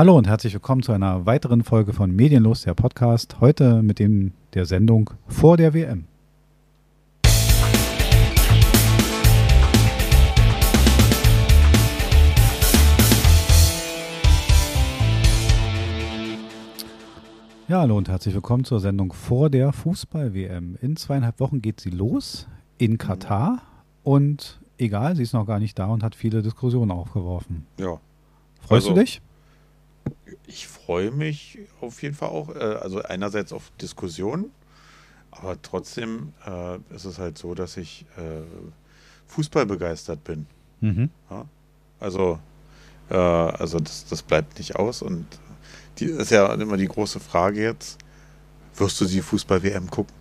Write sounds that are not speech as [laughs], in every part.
Hallo und herzlich willkommen zu einer weiteren Folge von Medienlos, der Podcast. Heute mit dem der Sendung vor der WM. Ja, hallo und herzlich willkommen zur Sendung vor der Fußball-WM. In zweieinhalb Wochen geht sie los in Katar und egal, sie ist noch gar nicht da und hat viele Diskussionen aufgeworfen. Ja. Freust Also- du dich? Ich freue mich auf jeden Fall auch. Äh, also einerseits auf Diskussionen, aber trotzdem äh, ist es halt so, dass ich äh, Fußball begeistert bin. Mhm. Also, äh, also das, das bleibt nicht aus. Und die ist ja immer die große Frage jetzt. Wirst du die Fußball-WM gucken?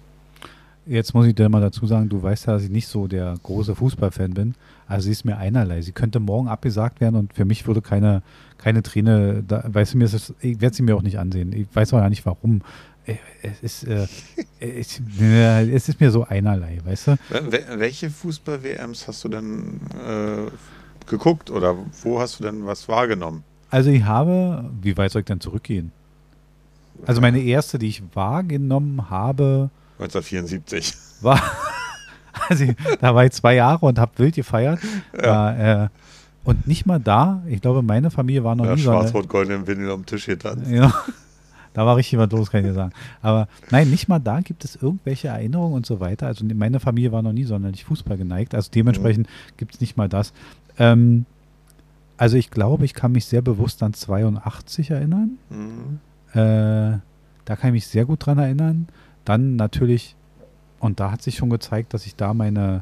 Jetzt muss ich dir mal dazu sagen, du weißt ja, dass ich nicht so der große Fußballfan bin. Also sie ist mir einerlei. Sie könnte morgen abgesagt werden und für mich würde keine, keine Träne, da, weißt du, mir ist ich werde sie mir auch nicht ansehen. Ich weiß auch gar nicht warum. Äh, Es ist, [laughs] äh, es, äh, es ist mir so einerlei, weißt du? Wel- wel- Welche Fußball-WMs hast du denn äh, geguckt oder wo hast du denn was wahrgenommen? Also ich habe, wie weit soll ich denn zurückgehen? Also meine erste, die ich wahrgenommen habe, 1974. war, [laughs] also da war ich zwei Jahre und habe wild gefeiert. Ja. Äh, und nicht mal da, ich glaube, meine Familie war noch Ja, nie so. eine- Schwarz-Rot-Gold im Windel am Tisch getanzt. Ja, da war richtig was los, kann ich dir sagen. Aber nein, nicht mal da gibt es irgendwelche Erinnerungen und so weiter. Also meine Familie war noch nie sonderlich Fußball geneigt. Also dementsprechend gibt es nicht mal das. Ähm, also ich glaube, ich kann mich sehr bewusst an 82 erinnern. Mhm. Äh, da kann ich mich sehr gut dran erinnern. Dann natürlich, und da hat sich schon gezeigt, dass ich da meine,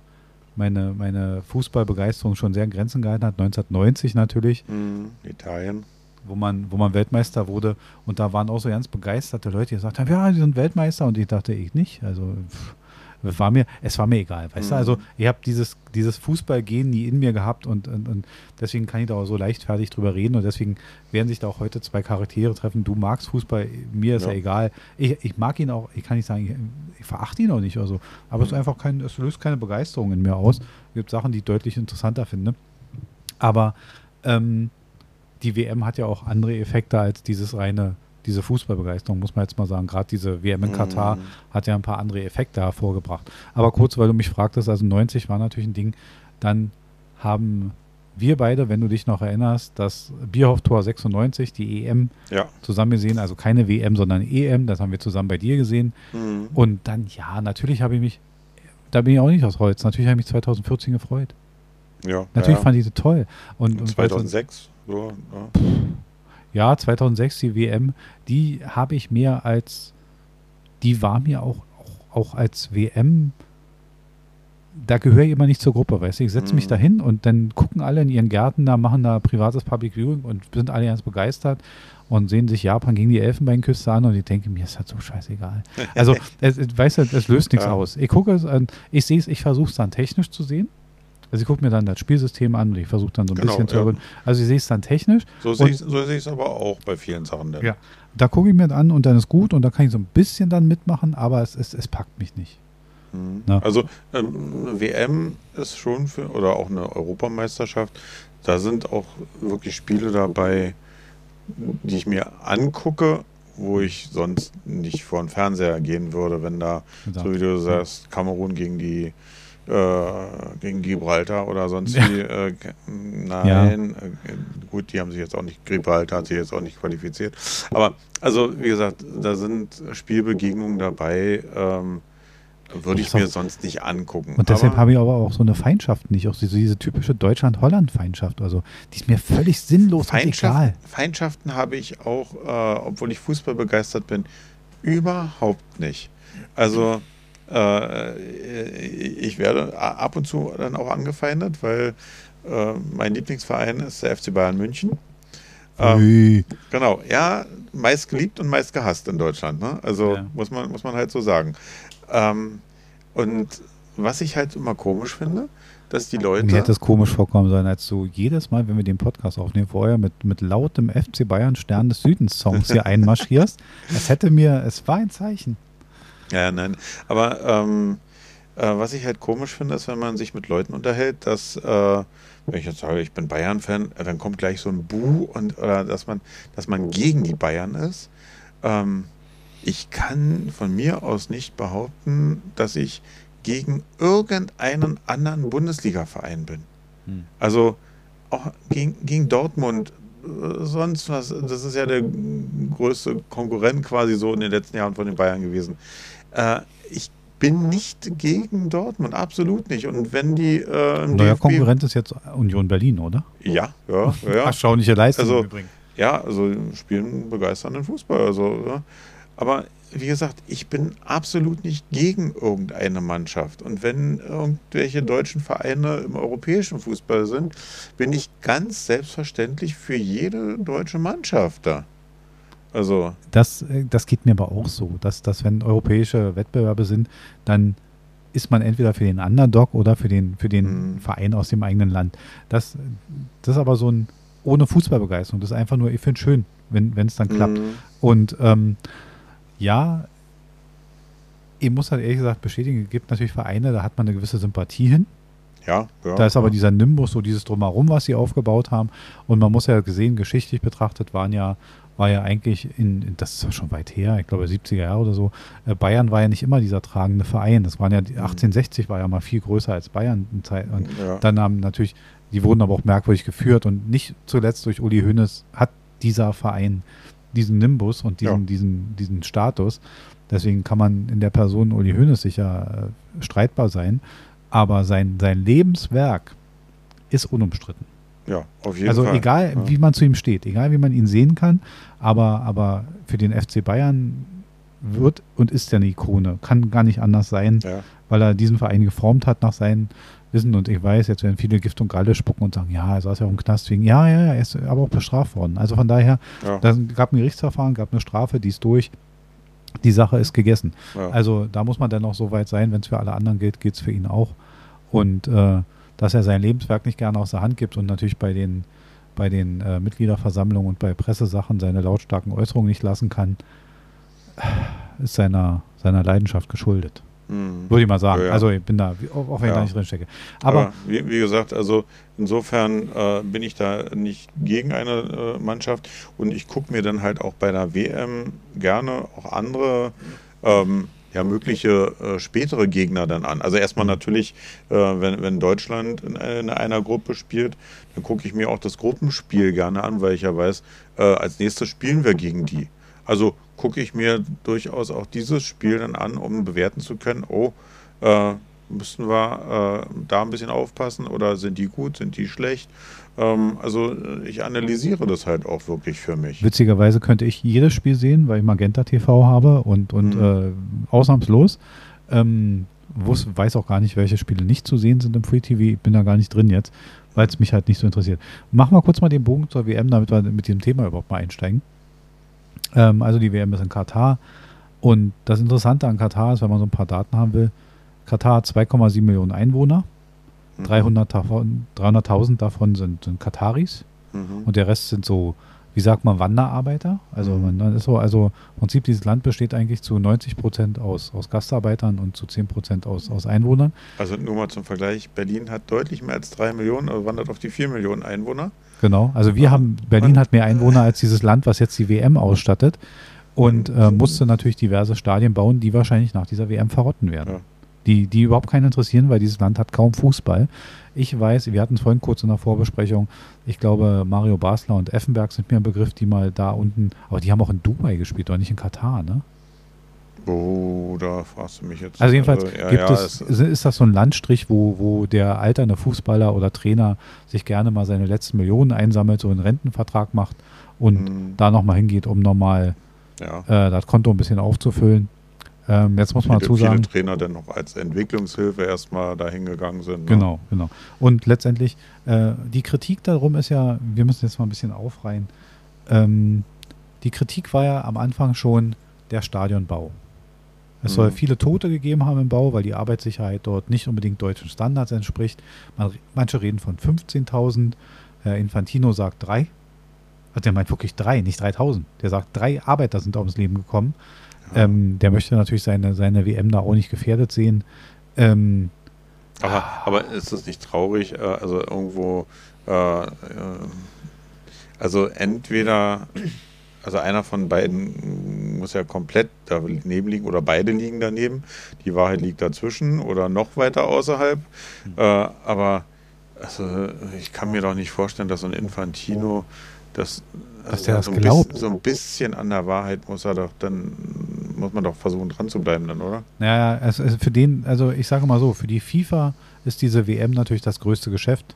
meine, meine Fußballbegeisterung schon sehr in Grenzen gehalten hat. 1990 natürlich, Mhm. Italien. wo man, wo man Weltmeister wurde. Und da waren auch so ganz begeisterte Leute, die gesagt haben, ja, die sind Weltmeister. Und ich dachte, ich nicht. Also pff, war mir, es war mir egal, weißt du? Mhm. Also ich habe dieses, dieses Fußballgehen nie in mir gehabt und, und, und deswegen kann ich da auch so leichtfertig drüber reden und deswegen werden sich da auch heute zwei Charaktere treffen. Du magst Fußball, mir ist ja, Ja. egal. Ich, ich mag ihn auch, ich kann nicht sagen, ich, ich verachte ihn auch nicht oder so, aber es ist Mhm. einfach kein, es löst keine Begeisterung in mir aus. Es gibt Sachen, die ich deutlich interessanter finde. Aber ähm, die WM hat ja auch andere Effekte als dieses reine, diese Fußballbegeisterung, muss man jetzt mal sagen. Gerade diese WM in Katar Mhm. hat ja ein paar andere Effekte hervorgebracht. Aber kurz, weil du mich fragtest, also 90 war natürlich ein Ding, dann haben wir beide, wenn du dich noch erinnerst, das Bierhoff-Tor 96, die EM, Ja. zusammen gesehen, also keine WM, sondern EM, das haben wir zusammen bei dir gesehen. Mhm. Und dann, ja, natürlich habe ich mich, da bin ich auch nicht aus Holz, natürlich habe ich mich 2014 gefreut. ja. Natürlich ja. fand ich die toll. Und, und 2006. So, ja. Ja, 2006 die WM, die habe ich mehr als, die war mir auch, auch, auch als WM, da gehöre ich immer nicht zur Gruppe, weißt du. Ich setze mich Mhm. da hin und dann gucken alle in ihren Gärten da, machen da privates Public Viewing und sind alle ganz begeistert und sehen sich Japan gegen die Elfenbeinküste an und ich denke, mir ist das so scheißegal. Also, [laughs] es, es, weißt du, es löst nichts Ja. aus. Ich gucke es an, ich sehe es, ich versuche es dann technisch zu sehen. Also ich gucke mir dann das Spielsystem an und ich versuche dann so ein Genau, bisschen zu ergründen. Also ich sehe es dann technisch So sehe ich so es aber auch bei vielen Sachen. Dann. Ja. Da gucke ich mir an und dann ist gut und da kann ich so ein bisschen dann mitmachen, aber es, es, es packt mich nicht. Mhm. Also ähm, WM ist schon für, oder auch eine Europameisterschaft, da sind auch wirklich Spiele dabei, die ich mir angucke, wo ich sonst nicht vor den Fernseher gehen würde, wenn da, so wie du sagst, Kamerun gegen die gegen Gibraltar oder sonst Ja. wie. Äh, nein, äh, gut, die haben sich jetzt auch nicht, Gibraltar hat sich jetzt auch nicht qualifiziert. Aber also, wie gesagt, da sind Spielbegegnungen dabei, ähm, würde ich mir sonst nicht angucken. Und deshalb habe ich aber auch so eine Feindschaft nicht, auch diese, diese typische Deutschland-Holland-Feindschaft. Also die ist mir völlig sinnlos und egal. Feindschaft, Feindschaften habe ich auch, äh, obwohl ich Fußball begeistert bin, überhaupt nicht. Also äh, ich werde ab und zu dann auch angefeindet, weil äh, mein Lieblingsverein ist der FC Bayern München. Ähm, genau, ja, meist geliebt und meist gehasst in Deutschland. Ne? Also Ja. muss, man, muss man halt so sagen. Ähm, und was ich halt immer komisch finde, dass die Leute. Mir hätte es komisch vorkommen sollen, als du jedes Mal, wenn wir den Podcast aufnehmen, vorher mit, mit lautem FC Bayern Stern des Südens Songs hier [laughs] einmarschierst. Es hätte mir, es war ein Zeichen. Ja, nein. Aber ähm, Äh, was ich halt komisch finde, ist, wenn man sich mit Leuten unterhält, dass, äh, wenn ich jetzt sage, ich bin Bayern-Fan, äh, dann kommt gleich so ein Bu und oder dass man, dass man gegen die Bayern ist. Ähm, ich kann von mir aus nicht behaupten, dass ich gegen irgendeinen anderen Bundesliga-Verein bin. Hm. Also auch gegen, gegen Dortmund, äh, sonst was, das ist ja der größte Konkurrent quasi so in den letzten Jahren von den Bayern gewesen. Äh, ich bin nicht gegen Dortmund, absolut nicht. Und wenn die äh, Neuer DFB Konkurrent ist jetzt Union Berlin, oder? Ja, ja, ja. Erstaunliche Leistung also, übrigens. Ja, also spielen begeisternden Fußball. Also, ja. Aber wie gesagt, ich bin absolut nicht gegen irgendeine Mannschaft. Und wenn irgendwelche deutschen Vereine im europäischen Fußball sind, bin ich ganz selbstverständlich für jede deutsche Mannschaft da. Also. Das, äh, das geht mir aber auch so, dass, dass wenn europäische Wettbewerbe sind, dann ist man entweder für den Underdog oder für den, für den mhm. Verein aus dem eigenen Land. Das, das ist aber so ein ohne Fußballbegeisterung. Das ist einfach nur, ich finde es schön, wenn es dann klappt. Mhm. Und ähm, ja, ich muss halt ehrlich gesagt bestätigen, es gibt natürlich Vereine, da hat man eine gewisse Sympathie hin. Ja, ja Da ist aber ja. dieser Nimbus, so dieses Drumherum, was sie aufgebaut haben. Und man muss ja gesehen, geschichtlich betrachtet, waren ja, war ja eigentlich in, das ist ja schon weit her, ich glaube 70er Jahre oder so, äh, Bayern war ja nicht immer dieser tragende Verein. Das waren ja, 1860 mhm. war ja mal viel größer als Bayern. Und ja. dann haben natürlich, die wurden aber auch merkwürdig geführt und nicht zuletzt durch Uli Hoeneß hat dieser Verein diesen Nimbus und diesen, ja. diesen, diesen Status. Deswegen kann man in der Person Uli Hoeneß sicher äh, streitbar sein. Aber sein, sein Lebenswerk ist unumstritten. Ja, auf jeden also Fall. Also egal, ja. wie man zu ihm steht, egal wie man ihn sehen kann, aber, aber für den FC Bayern wird und ist er eine Ikone. Kann gar nicht anders sein, ja. weil er diesen Verein geformt hat nach seinen Wissen. Und ich weiß, jetzt werden viele Gift und Galle spucken und sagen, ja, er saß ja auch im Knast wegen, ja, ja, er ist aber auch bestraft worden. Also von daher, ja. da gab ein Gerichtsverfahren, gab eine Strafe, die ist durch. Die Sache ist gegessen. Ja. Also da muss man dann noch so weit sein, wenn es für alle anderen gilt, geht es für ihn auch. Und äh, dass er sein Lebenswerk nicht gerne aus der Hand gibt und natürlich bei den, bei den äh, Mitgliederversammlungen und bei Pressesachen seine lautstarken Äußerungen nicht lassen kann, ist seiner, seiner Leidenschaft geschuldet. Mhm. Würde ich mal sagen. Ja, ja. Also ich bin da, auch wenn ich da nicht drin stecke. Aber, Aber wie, wie, gesagt, also insofern äh, bin ich da nicht gegen eine äh, Mannschaft und ich gucke mir dann halt auch bei der WM gerne auch andere ähm, ja, mögliche äh, spätere Gegner dann an. Also erstmal natürlich, äh, wenn, wenn Deutschland in, in, einer Gruppe spielt, dann gucke ich mir auch das Gruppenspiel gerne an, weil ich ja weiß, äh, als nächstes spielen wir gegen die. Also gucke ich mir durchaus auch dieses Spiel dann an, um bewerten zu können, oh, äh, müssen wir äh, da ein bisschen aufpassen oder sind die gut, sind die schlecht? Ähm, also äh, ich analysiere das halt auch wirklich für mich. Witzigerweise könnte ich jedes Spiel sehen, weil ich Magenta TV habe und, und mhm. äh, ausnahmslos. Ähm, wus, weiß auch gar nicht, welche Spiele nicht zu sehen sind im Free TV. Ich bin da gar nicht drin jetzt, weil es mich halt nicht so interessiert. Machen wir kurz mal den Bogen zur WM, damit wir mit dem Thema überhaupt mal einsteigen. Ähm, also die WM ist in Katar. Und das Interessante an Katar ist, wenn man so ein paar Daten haben will, Katar hat 2,7 Millionen Einwohner. Mhm. 300.000 davon, 300 davon sind, sind Kataris. Mhm. Und der Rest sind so, wie sagt man, Wanderarbeiter. Also mhm. man ist so, also im Prinzip dieses Land besteht eigentlich zu 90 Prozent aus, aus Gastarbeitern und zu 10 Prozent aus, aus Einwohnern. Also nur mal zum Vergleich, Berlin hat deutlich mehr als 3 Millionen, also wandert auf die 4 Millionen Einwohner. Genau, also wir haben, Berlin hat mehr Einwohner als dieses Land, was jetzt die WM ausstattet und äh, musste natürlich diverse Stadien bauen, die wahrscheinlich nach dieser WM verrotten werden. Ja. Die, die überhaupt keinen interessieren, weil dieses Land hat kaum Fußball. Ich weiß, wir hatten es vorhin kurz in der Vorbesprechung, ich glaube, Mario Basler und Effenberg sind mir ein Begriff, die mal da unten, aber die haben auch in Dubai gespielt, oder nicht in Katar, ne? Oh, da fragst du mich jetzt. Also jedenfalls also, ja, gibt ja, es, ist das so ein Landstrich, wo, wo der alternde Fußballer oder Trainer sich gerne mal seine letzten Millionen einsammelt, so einen Rentenvertrag macht und mhm. da nochmal hingeht, um nochmal ja. äh, das Konto ein bisschen aufzufüllen. Ähm, jetzt muss man dazu sagen. Viele Trainer dann noch als Entwicklungshilfe erstmal dahin gegangen sind. Ne? Genau, genau. Und letztendlich, äh, die Kritik darum ist ja, wir müssen jetzt mal ein bisschen aufreihen. Ähm, die Kritik war ja am Anfang schon der Stadionbau. Es soll mhm. viele Tote gegeben haben im Bau, weil die Arbeitssicherheit dort nicht unbedingt deutschen Standards entspricht. Man, manche reden von 15.000. Herr Infantino sagt drei. Also der meint wirklich drei, nicht 3.000. Der sagt, drei Arbeiter sind ums Leben gekommen. Ähm, der möchte natürlich seine, seine WM da auch nicht gefährdet sehen. Ähm, aber, aber ist es nicht traurig? Äh, also irgendwo, äh, äh, also entweder, also einer von beiden muss ja komplett daneben liegen oder beide liegen daneben. Die Wahrheit liegt dazwischen oder noch weiter außerhalb. Mhm. Äh, aber also ich kann mir doch nicht vorstellen, dass so ein Infantino das, dass der also das glaubt. Bisschen, so ein bisschen an der Wahrheit muss er doch dann muss man doch versuchen dran zu bleiben dann, oder? Naja, also für den, also ich sage mal so, für die FIFA ist diese WM natürlich das größte Geschäft.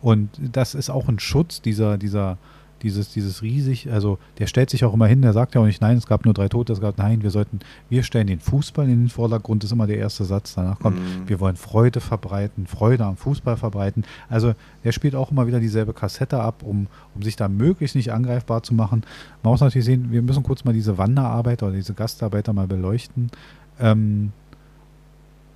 Und das ist auch ein Schutz dieser, dieser dieses, dieses riesig, also der stellt sich auch immer hin, der sagt ja auch nicht, nein, es gab nur drei Tote, es gab, nein, wir sollten, wir stellen den Fußball in den Vordergrund, ist immer der erste Satz, danach kommt, mhm. wir wollen Freude verbreiten, Freude am Fußball verbreiten. Also der spielt auch immer wieder dieselbe Kassette ab, um, um sich da möglichst nicht angreifbar zu machen. Man muss natürlich sehen, wir müssen kurz mal diese Wanderarbeiter oder diese Gastarbeiter mal beleuchten. Ähm,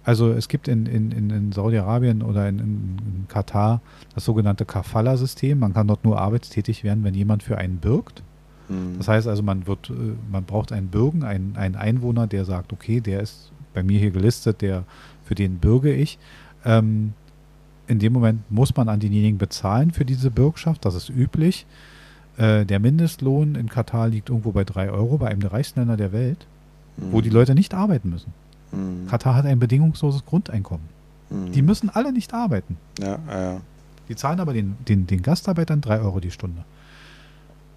also es gibt in, in, in Saudi-Arabien oder in, in, Katar das sogenannte Kafala-System. Man kann dort nur arbeitstätig werden, wenn jemand für einen bürgt. Mhm. Das heißt also, man wird, äh, man braucht einen Bürgen, einen, einen Einwohner, der sagt, okay, der ist bei mir hier gelistet, der, für den bürge ich. Ähm, in dem Moment muss man an denjenigen bezahlen für diese Bürgschaft, das ist üblich. Äh, der Mindestlohn in Katar liegt irgendwo bei 3 Euro, bei einem der reichsten Länder der Welt, mhm. wo die Leute nicht arbeiten müssen. Mhm. Katar hat ein bedingungsloses Grundeinkommen. Mhm. Die müssen alle nicht arbeiten. Ja, ja. Die zahlen aber den, den, den Gastarbeitern 3 Euro die Stunde.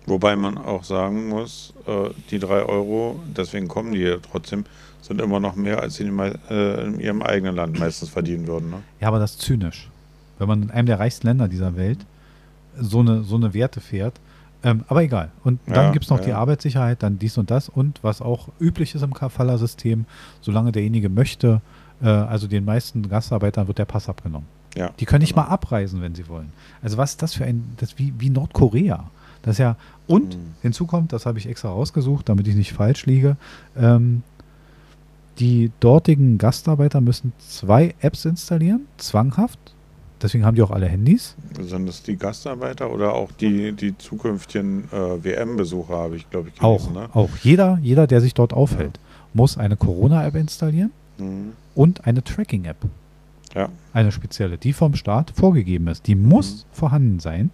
Wobei man auch sagen muss, äh, die 3 Euro, deswegen kommen die ja trotzdem, sind immer noch mehr, als sie in, äh, in ihrem eigenen Land meistens verdienen würden. Ne? Ja, aber das ist zynisch. Wenn man in einem der reichsten Länder dieser Welt so eine, so eine Werte fährt, ähm, aber egal. Und dann ja, gibt es noch ja. die Arbeitssicherheit, dann dies und das und was auch üblich ist im Kafala-System, solange derjenige möchte, also den meisten Gastarbeitern wird der Pass abgenommen. Ja, die können nicht genau. mal abreisen, wenn sie wollen. Also was ist das für ein, das wie, wie Nordkorea. Das ja, und mhm. hinzu kommt, das habe ich extra rausgesucht, damit ich nicht falsch liege, ähm, die dortigen Gastarbeiter müssen zwei Apps installieren, zwanghaft, Deswegen haben die auch alle Handys. Sind das die Gastarbeiter oder auch die, die zukünftigen äh, WM-Besucher, habe ich, glaube ich, gelesen. Auch, ne? auch. Jeder, jeder, der sich dort aufhält, ja. muss eine Corona-App installieren mhm. und eine Tracking-App. Ja. Eine spezielle, die vom Staat vorgegeben ist. Die muss mhm. vorhanden sein.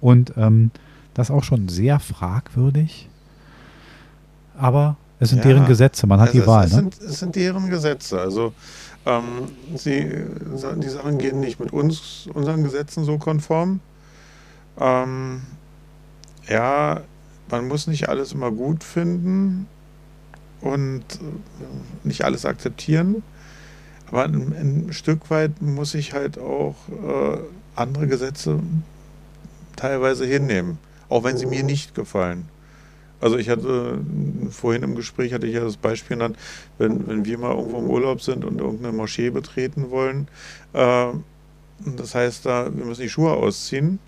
Und ähm, das ist auch schon sehr fragwürdig. Aber es sind ja, deren Gesetze, man hat die Wahl. Es, ne? sind, es sind deren Gesetze. Also ähm, sie, die Sachen gehen nicht mit uns, unseren Gesetzen so konform. Ähm, ja, man muss nicht alles immer gut finden und äh, nicht alles akzeptieren. Aber ein, ein, Stück weit muss ich halt auch äh, andere Gesetze teilweise hinnehmen, auch wenn sie mir nicht gefallen. Also ich hatte vorhin im Gespräch hatte ich ja das Beispiel genannt, wenn, wenn wir mal irgendwo im Urlaub sind und irgendeine Moschee betreten wollen, äh, das heißt da, wir müssen die Schuhe ausziehen,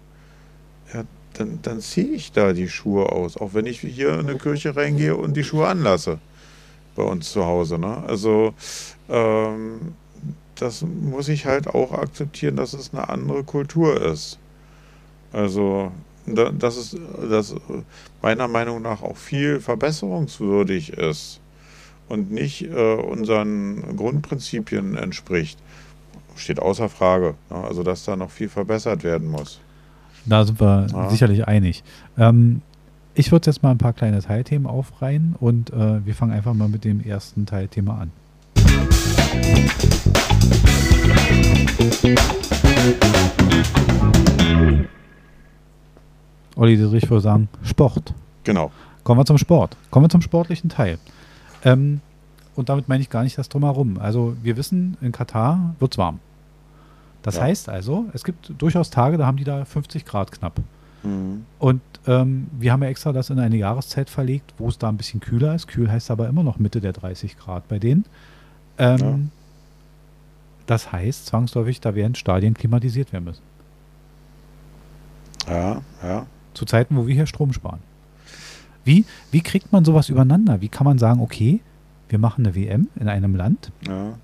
ja, dann, dann ziehe ich da die Schuhe aus, auch wenn ich hier in eine Kirche reingehe und die Schuhe anlasse bei uns zu Hause. Ne? Also ähm, das muss ich halt auch akzeptieren, dass es eine andere Kultur ist. Also dass es das meiner Meinung nach auch viel verbesserungswürdig ist und nicht äh, unseren Grundprinzipien entspricht, steht außer Frage. Ne? Also dass da noch viel verbessert werden muss. Da sind wir ja. sicherlich einig. Ähm, ich würde jetzt mal ein paar kleine Teilthemen aufreihen und äh, wir fangen einfach mal mit dem ersten Teilthema an. Olli Dietrich würde sagen, Sport. Genau. Kommen wir zum Sport. Kommen wir zum sportlichen Teil. Ähm, und damit meine ich gar nicht das Drumherum. Also wir wissen, in Katar wird es warm. Das ja. heißt also, es gibt durchaus Tage, da haben die da 50 Grad knapp. Mhm. Und ähm, wir haben ja extra das in eine Jahreszeit verlegt, wo es da ein bisschen kühler ist. Kühl heißt aber immer noch Mitte der 30 Grad bei denen. Ähm, ja. Das heißt zwangsläufig, da werden Stadien klimatisiert werden müssen. Ja, ja zu Zeiten, wo wir hier Strom sparen. Wie, wie kriegt man sowas übereinander? Wie kann man sagen, okay, wir machen eine WM in einem Land, ja.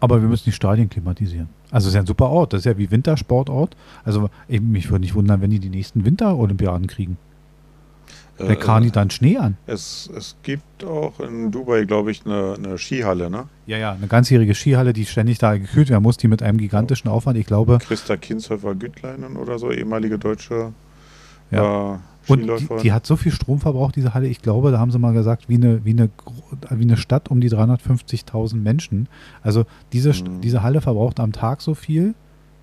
aber wir müssen die Stadien klimatisieren. Also es ist ja ein super Ort, das ist ja wie Wintersportort. Also ich, mich würde nicht wundern, wenn die die nächsten Winterolympiaden kriegen. Wer kann die dann Schnee an? Es, es gibt auch in Dubai, glaube ich, eine, eine Skihalle, ne? Ja, ja, eine ganzjährige Skihalle, die ständig da gekühlt werden muss, die mit einem gigantischen Aufwand, ich glaube. Christa Kinshäufer Güttleinen oder so, ehemalige deutsche ja. äh, und die, die, hat so viel Strom verbraucht, diese Halle. Ich glaube, da haben sie mal gesagt, wie eine, wie eine, wie eine Stadt um die 350.000 Menschen. Also diese, mhm. diese Halle verbraucht am Tag so viel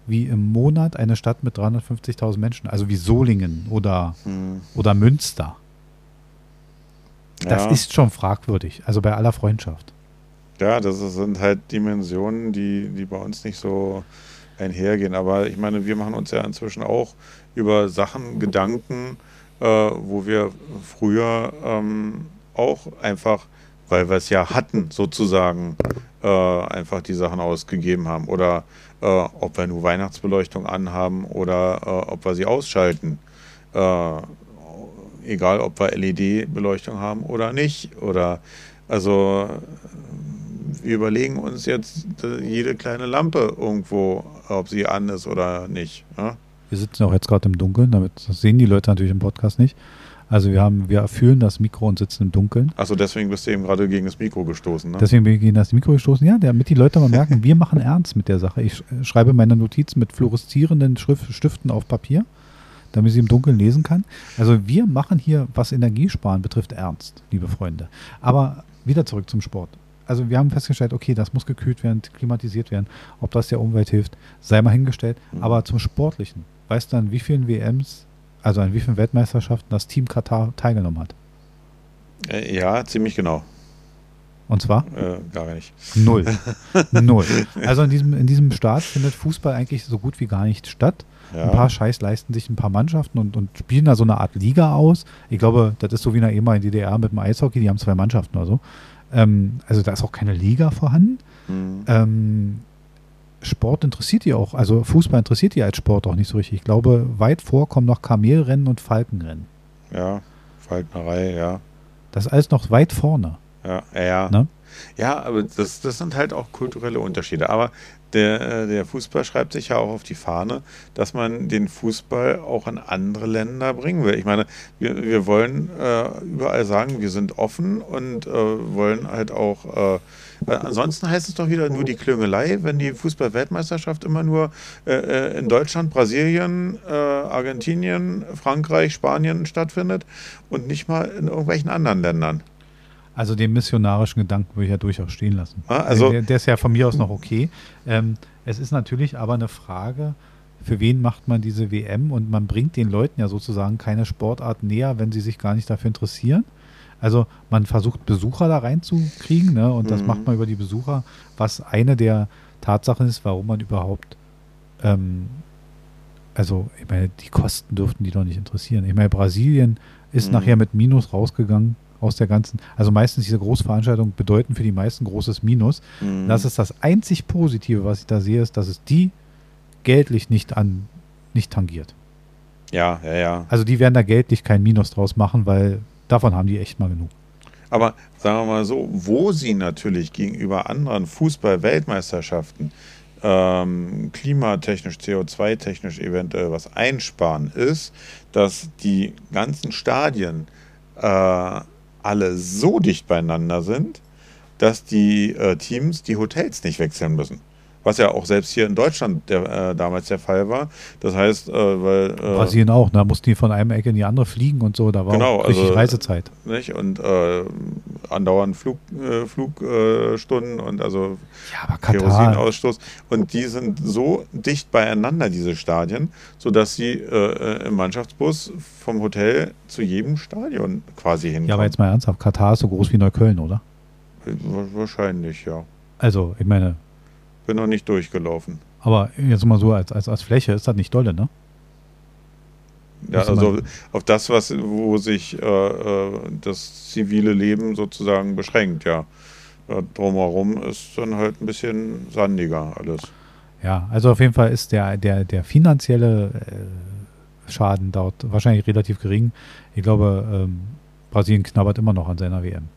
wie im Monat eine Stadt mit 350.000 Menschen. Also wie Solingen oder, mhm. oder Münster. Das ja. ist schon fragwürdig, also bei aller Freundschaft. Ja, das sind halt Dimensionen, die, die bei uns nicht so einhergehen. Aber ich meine, wir machen uns ja inzwischen auch über Sachen Gedanken, wo wir früher ähm, auch einfach, weil wir es ja hatten, sozusagen, äh, einfach die Sachen ausgegeben haben. Oder äh, ob wir nur Weihnachtsbeleuchtung anhaben oder äh, ob wir sie ausschalten. Äh, egal ob wir LED-Beleuchtung haben oder nicht. Oder also wir überlegen uns jetzt jede kleine Lampe irgendwo, ob sie an ist oder nicht. Ja? Wir sitzen auch jetzt gerade im Dunkeln, damit das sehen die Leute natürlich im Podcast nicht. Also wir haben, wir fühlen das Mikro und sitzen im Dunkeln. Achso, deswegen bist du eben gerade gegen das Mikro gestoßen, ne? Deswegen bin ich gegen das Mikro gestoßen, ja, damit die Leute mal merken, wir machen ernst mit der Sache. Ich schreibe meine Notizen mit fluoreszierenden Schrift, Stiften auf Papier damit sie im Dunkeln lesen kann. Also wir machen hier, was Energiesparen betrifft, ernst, liebe Freunde. Aber wieder zurück zum Sport. Also wir haben festgestellt, okay, das muss gekühlt werden, klimatisiert werden. Ob das der Umwelt hilft, sei mal hingestellt. Mhm. Aber zum Sportlichen, weißt du an wie vielen WMs, also an wie vielen Weltmeisterschaften das Team Katar teilgenommen hat? Äh, ja, ziemlich genau. Und zwar? Äh, gar nicht. Null. [laughs] Null. Also in diesem, in diesem Staat findet Fußball eigentlich so gut wie gar nicht statt. Ja. Ein paar Scheiß leisten sich ein paar Mannschaften und, und spielen da so eine Art Liga aus. Ich glaube, das ist so wie in der ehemaligen DDR mit dem Eishockey, die haben zwei Mannschaften oder so. Ähm, also da ist auch keine Liga vorhanden. Mhm. Ähm, Sport interessiert die auch, also Fußball interessiert die als Sport auch nicht so richtig. Ich glaube, weit vor kommen noch Kamelrennen und Falkenrennen. Ja, Falknerei, ja. Das ist alles noch weit vorne. Ja, ja. Ne? Ja, aber das, das sind halt auch kulturelle Unterschiede. Aber der, äh, der Fußball schreibt sich ja auch auf die Fahne, dass man den Fußball auch in andere Länder bringen will. Ich meine, wir, wir wollen äh, überall sagen, wir sind offen und äh, wollen halt auch. Äh, ansonsten heißt es doch wieder nur die Klüngelei, wenn die Fußball-Weltmeisterschaft immer nur äh, äh, in Deutschland, Brasilien, Argentinien, Frankreich, Spanien stattfindet und nicht mal in irgendwelchen anderen Ländern. Also den missionarischen Gedanken würde ich ja durchaus stehen lassen. Ah, also der, der, ist ja von mir aus noch okay. Ähm, es ist natürlich aber eine Frage, für wen macht man diese WM? Und man bringt den Leuten ja sozusagen keine Sportart näher, wenn sie sich gar nicht dafür interessieren. Also man versucht Besucher da reinzukriegen ne? und das mhm. macht man über die Besucher, was eine der Tatsachen ist, warum man überhaupt, ähm, also ich meine, die Kosten dürften die doch nicht interessieren. Ich meine, Brasilien ist mhm. nachher mit Minus rausgegangen aus der ganzen, also meistens diese Großveranstaltungen bedeuten für die meisten großes Minus. Mhm. Das ist das einzig Positive, was ich da sehe, ist, dass es die geldlich nicht an, nicht tangiert. Ja, ja, ja. Also die werden da geldlich kein Minus draus machen, weil davon haben die echt mal genug. Aber sagen wir mal so, wo sie natürlich gegenüber anderen Fußball-Weltmeisterschaften ähm, klimatechnisch, CO2-technisch eventuell was einsparen, ist, dass die ganzen Stadien äh, alle so dicht beieinander sind, dass die äh, Teams die Hotels nicht wechseln müssen was ja auch selbst hier in Deutschland der, äh, damals der Fall war. Das heißt, äh, weil. Äh, Brasilien auch, da mussten die von einem Ecke in die andere fliegen und so, da war genau, auch richtig also, Reisezeit. Nicht? Und äh, andauernd Flug, äh, Flugstunden und also ja, Kerosinausstoß. Und die sind so dicht beieinander, diese Stadien, sodass sie äh, im Mannschaftsbus vom Hotel zu jedem Stadion quasi hinkommen. Ja, aber jetzt mal ernsthaft, Katar ist so groß wie Neukölln, oder? Wahrscheinlich, ja. Also, ich meine, bin noch nicht durchgelaufen. Aber jetzt mal so als, als, als Fläche ist das nicht dolle, ne? Ja, also auf das, was, wo sich äh, äh, das zivile Leben sozusagen beschränkt, ja. ja. Drumherum ist dann halt ein bisschen sandiger alles. Ja, also auf jeden Fall ist der, der, der finanzielle äh, Schaden dort wahrscheinlich relativ gering. Ich glaube, ähm, Brasilien knabbert immer noch an seiner WM.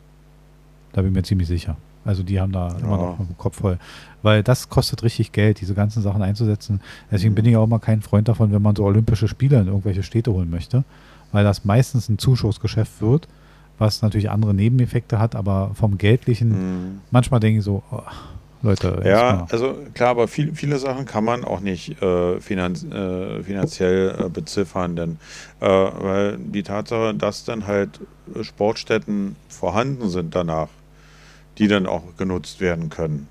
Da bin ich mir ziemlich sicher. Also die haben da ja. immer noch einen Kopf voll. Weil das kostet richtig Geld, diese ganzen Sachen einzusetzen. Deswegen bin ich auch mal kein Freund davon, wenn man so olympische Spiele in irgendwelche Städte holen möchte. weil das meistens ein Zuschussgeschäft wird, was natürlich andere Nebeneffekte hat, aber vom Geldlichen, Mhm. manchmal denke ich so, oh, Leute, Ja, also klar, aber viel, viele Sachen kann man auch nicht äh, finanz, äh, finanziell äh, beziffern, denn äh, weil die Tatsache, dass dann halt Sportstätten vorhanden sind danach, die dann auch genutzt werden können.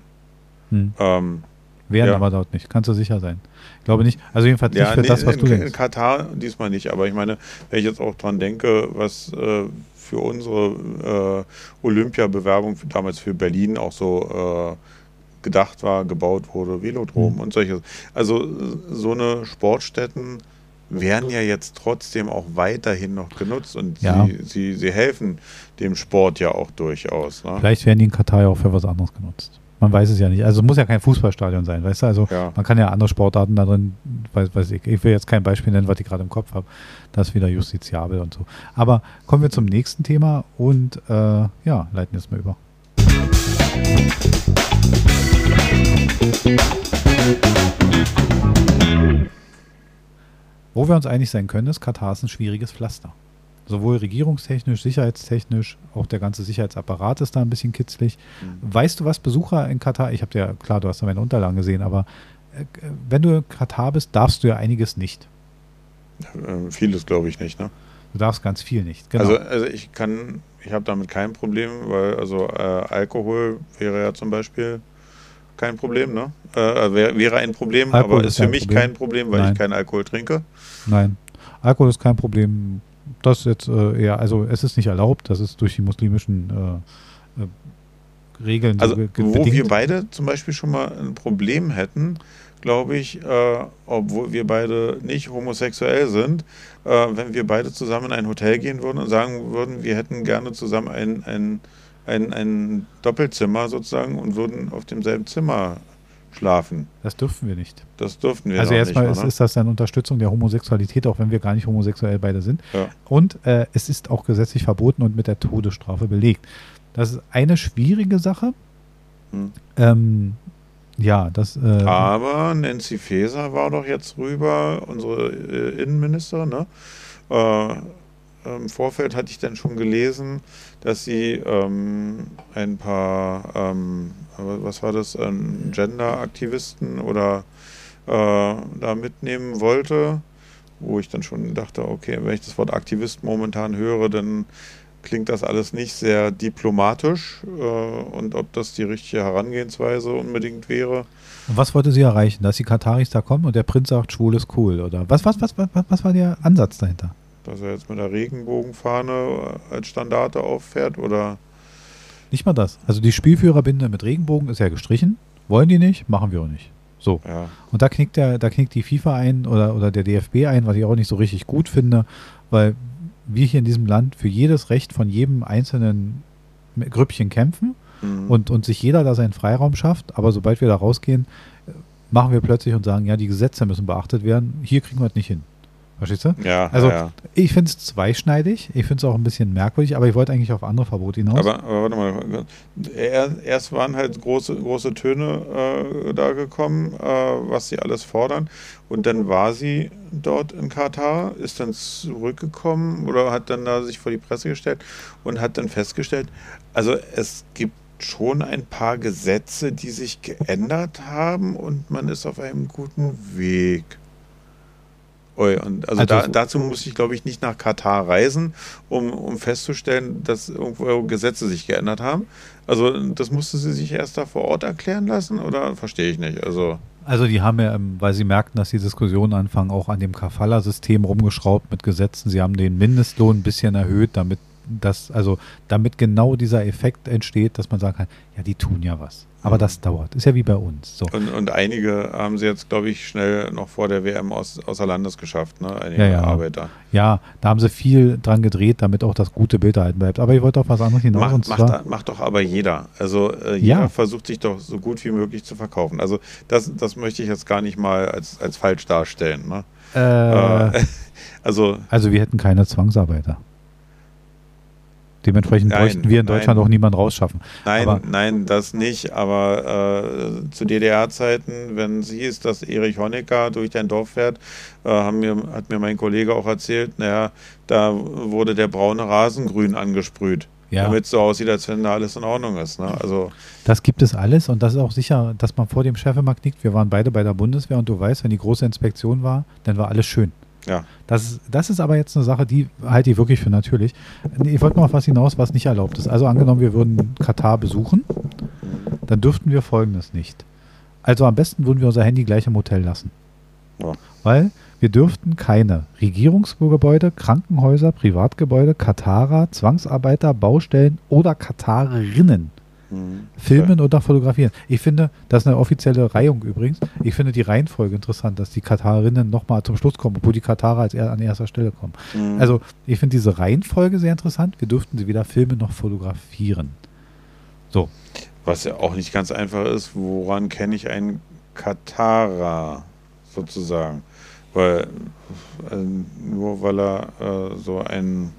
hm, Ähm, werden ja. aber dort nicht, kannst du sicher sein. Ich glaube nicht, also jedenfalls nicht ja, für nee, das, was in, du in denkst. Katar diesmal nicht, aber ich meine, wenn ich jetzt auch dran denke, was äh, für unsere äh, Olympia-Bewerbung damals für Berlin auch so äh, gedacht war, gebaut wurde, Velodrom Mhm. und solches. Also so eine Sportstätten werden ja jetzt trotzdem auch weiterhin noch genutzt und Ja. sie, sie, sie helfen dem Sport ja auch durchaus. Ne? Vielleicht werden die in Katar ja auch für was anderes genutzt. Man weiß es ja nicht. Also muss ja kein Fußballstadion sein, weißt du? Also Ja. man kann ja andere Sportarten da drin, weiß, weiß ich, ich will jetzt kein Beispiel nennen, was ich gerade im Kopf habe. Das ist wieder justiziabel und so. Aber kommen wir zum nächsten Thema und äh, ja, leiten jetzt mal über. Wo wir uns einig sein können, ist, Katar ist ein schwieriges Pflaster. Sowohl regierungstechnisch, sicherheitstechnisch, auch der ganze Sicherheitsapparat ist da ein bisschen kitzlig. Mhm. Weißt du, was Besucher in Katar, ich habe dir, klar, du hast da meine Unterlagen gesehen, aber äh, wenn du in Katar bist, darfst du ja einiges nicht. Äh, vieles glaube ich nicht. Ne? Du darfst ganz viel nicht. Genau. Also, also ich kann, ich habe damit kein Problem, weil also äh, Alkohol wäre ja zum Beispiel kein Problem, ne? Äh, wär, wäre ein Problem, Alkohol aber ist für mich Problem. kein Problem, weil Nein. ich keinen Alkohol trinke. Nein, Alkohol ist kein Problem. Das ist jetzt äh, eher, also es ist nicht erlaubt, das ist durch die muslimischen äh, äh, Regeln Also wo wir bedingt. beide zum Beispiel schon mal ein Problem hätten, glaube ich, äh, obwohl wir beide nicht homosexuell sind, äh, wenn wir beide zusammen in ein Hotel gehen würden und sagen würden, wir hätten gerne zusammen ein, ein, ein, ein Doppelzimmer sozusagen und würden auf demselben Zimmer schlafen. Das dürfen wir nicht. Das dürften wir also erstmal nicht. ist, mal, ne? ist das eine Unterstützung der Homosexualität, auch wenn wir gar nicht homosexuell beide sind. Ja. Und äh, es ist auch gesetzlich verboten und mit der Todesstrafe belegt. Das ist eine schwierige Sache. Hm. Ähm, ja, das. Äh, Aber Nancy Faeser war doch jetzt rüber, unsere äh, Innenministerin, ne? Äh, Im Vorfeld hatte ich dann schon gelesen, dass sie ähm, ein paar, ähm, was war das, ähm, Gender-Aktivisten oder äh, da mitnehmen wollte, wo ich dann schon dachte, okay, wenn ich das Wort Aktivist momentan höre, dann klingt das alles nicht sehr diplomatisch äh, und ob das die richtige Herangehensweise unbedingt wäre. Und was wollte sie erreichen? Dass die Kataris da kommen und der Prinz sagt, schwul ist cool? Oder was, was, was, was, was war der Ansatz dahinter? Dass er jetzt mit der Regenbogenfahne als Standarte auffährt oder Nicht mal das. Also die Spielführerbinde mit Regenbogen ist ja gestrichen. Wollen die nicht? Machen wir auch nicht. So. ja, Und da knickt der, da knickt die FIFA ein oder, oder der DFB ein, was ich auch nicht so richtig gut finde, weil wir hier in diesem Land für jedes Recht von jedem einzelnen Grüppchen kämpfen mhm. und, und sich jeder da seinen Freiraum schafft, aber sobald wir da rausgehen, machen wir plötzlich und sagen, ja, die Gesetze müssen beachtet werden, hier kriegen wir es nicht hin. Verstehst du? ja, also- ja. Ich finde es zweischneidig, ich finde es auch ein bisschen merkwürdig, aber ich wollte eigentlich auf andere Verbote hinaus. Aber, aber warte mal, er, erst waren halt große, große Töne äh, da gekommen, äh, was sie alles fordern. Und dann war sie dort in Katar, ist dann zurückgekommen oder hat dann da sich vor die Presse gestellt und hat dann festgestellt, also es gibt schon ein paar Gesetze, die sich geändert haben und man ist auf einem guten Weg. Und also, Also da, dazu muss ich, glaube ich, nicht nach Katar reisen, um, um festzustellen, dass irgendwo Gesetze sich geändert haben. Also das musste sie sich erst da vor Ort erklären lassen oder verstehe ich nicht. Also Also die haben ja, ähm, weil sie merkten, dass die Diskussionen anfangen, auch an dem Kafala-System rumgeschraubt mit Gesetzen. Sie haben den Mindestlohn ein bisschen erhöht, damit das, also damit genau dieser Effekt entsteht, dass man sagen kann, ja, die tun ja was. Aber Mhm. das dauert. Ist ja wie bei uns. So. und, und einige haben sie jetzt, glaube ich, schnell noch vor der WM aus, außer Landes geschafft, ne? Einige Ja, ja. Arbeiter. Ja, da haben sie viel dran gedreht, damit auch das gute Bild erhalten bleibt. Aber ich wollte auf was anderes hinaus. Macht, und macht, zwar, macht doch aber jeder. Also äh, jeder Ja. versucht sich doch so gut wie möglich zu verkaufen. Also das, das möchte ich jetzt gar nicht mal als, als falsch darstellen. Ne? äh, Äh, [laughs] also also wir hätten keine Zwangsarbeiter. Dementsprechend Nein, bräuchten wir in Deutschland nein. auch niemanden rausschaffen. Nein, Aber- nein, das nicht. Aber äh, zu DDR-Zeiten, wenn es hieß, dass Erich Honecker durch dein Dorf fährt, äh, haben mir, hat mir mein Kollege auch erzählt, naja, da wurde der braune Rasen grün angesprüht. Ja. Damit es so aussieht, als wenn da alles in Ordnung ist. Ne? Also, Das gibt es alles und das ist auch sicher, dass man vor dem Chef immer knickt. Wir waren beide bei der Bundeswehr und du weißt, wenn die große Inspektion war, dann war alles schön. Ja. Das, ist- das ist aber jetzt eine Sache, die halte ich wirklich für natürlich. Ich wollte noch auf was hinaus, was nicht erlaubt ist. Also angenommen, wir würden Katar besuchen, dann dürften wir Folgendes nicht. Also am besten würden wir unser Handy gleich im Hotel lassen. Ja. Weil wir dürften keine Regierungsgebäude, Krankenhäuser, Privatgebäude, Katarer, Zwangsarbeiter, Baustellen oder Katarerinnen Mhm. filmen oder fotografieren. Ich finde, das ist eine offizielle Reihung übrigens. Ich finde die Reihenfolge interessant, dass die Katarerinnen nochmal zum Schluss kommen, obwohl die Katarer als er an erster Stelle kommen. Mhm. Also ich finde diese Reihenfolge sehr interessant. Wir dürften sie weder filmen noch fotografieren. So, Was ja auch nicht ganz einfach ist, woran kenne ich einen Katarer sozusagen? Weil äh, nur weil er äh, so ein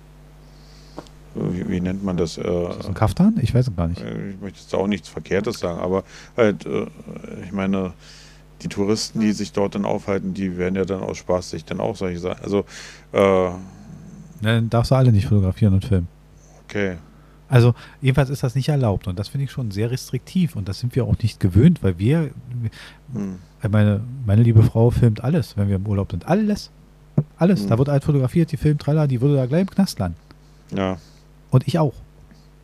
wie, wie nennt man das? Äh, ist das ein Kaftan? Ich weiß es gar nicht. äh, ich möchte jetzt auch nichts Verkehrtes sagen, aber halt, äh, ich meine, die Touristen, die sich dort dann aufhalten, die werden ja dann aus Spaß sich dann auch solche Sachen. Also, äh, Dann darfst du alle nicht fotografieren und filmen. okay. Also jedenfalls ist das nicht erlaubt und das finde ich schon sehr restriktiv und das sind wir auch nicht gewöhnt, weil wir, Hm. äh, meine, meine liebe Frau filmt alles, wenn wir im Urlaub sind. Alles. Alles. Mhm. Da wird halt fotografiert, die filmt, tralla, die würde da gleich im Knast landen. Ja. Und ich auch.